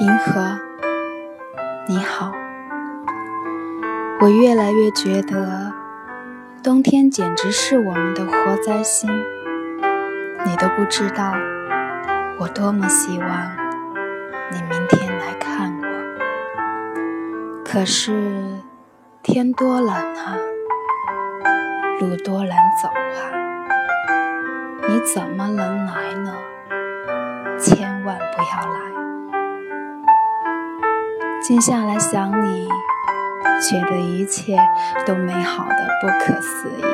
银河，你好。我越来越觉得，冬天简直是我们的活灾星。你都不知道，我多么希望你明天来看我。可是天多冷啊，路多难走啊，你怎么能来呢？千万不要来。静下来想你，觉得一切都美好的不可思议。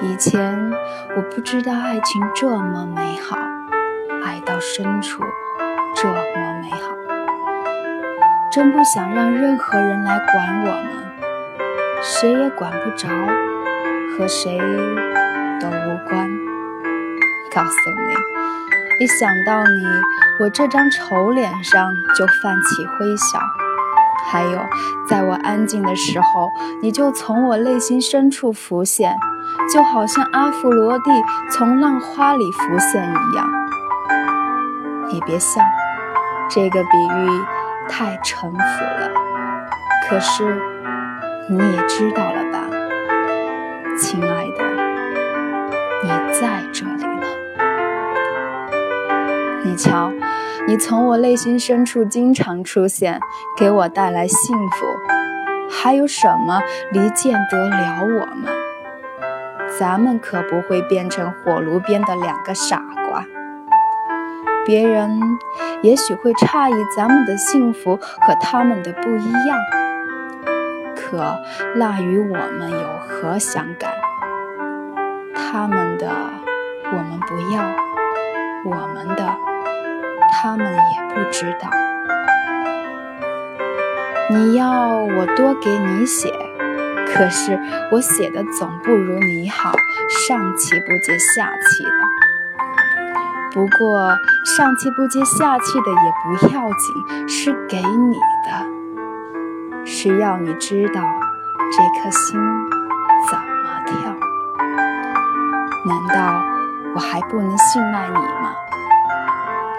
以前我不知道爱情这么美好，爱到深处这么美好，真不想让任何人来管我们，谁也管不着，和谁都无关。告诉你。一想到你，我这张丑脸上就泛起微笑；还有，在我安静的时候，你就从我内心深处浮现，就好像阿芙罗蒂从浪花里浮现一样。你别笑，这个比喻太沉浮了。可是你也知道了吧，亲爱的，你在这里呢。你瞧，你从我内心深处经常出现，给我带来幸福。还有什么离间得了我们？咱们可不会变成火炉边的两个傻瓜。别人也许会诧异咱们的幸福和他们的不一样，可那与我们有何相干？他们的我们不要，我们的。他们也不知道，你要我多给你写，可是我写的总不如你好，上气不接下气的。不过上气不接下气的也不要紧，是给你的，是要你知道这颗心怎么跳。难道我还不能信赖你吗？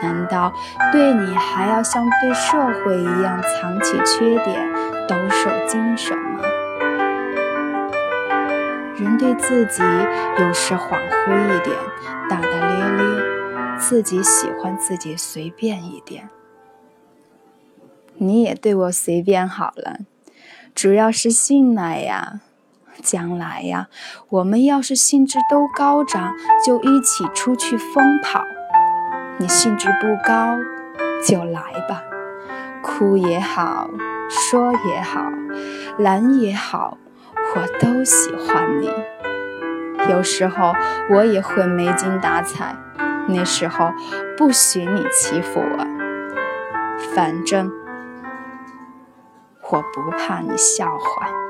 难道对你还要像对社会一样藏起缺点，抖擞精神吗？人对自己有时恍惚一点，大大咧咧，自己喜欢自己随便一点。你也对我随便好了，主要是信赖呀。将来呀，我们要是兴致都高涨，就一起出去疯跑。你兴致不高，就来吧，哭也好，说也好，懒也好，我都喜欢你。有时候我也会没精打采，那时候不许你欺负我。反正我不怕你笑话。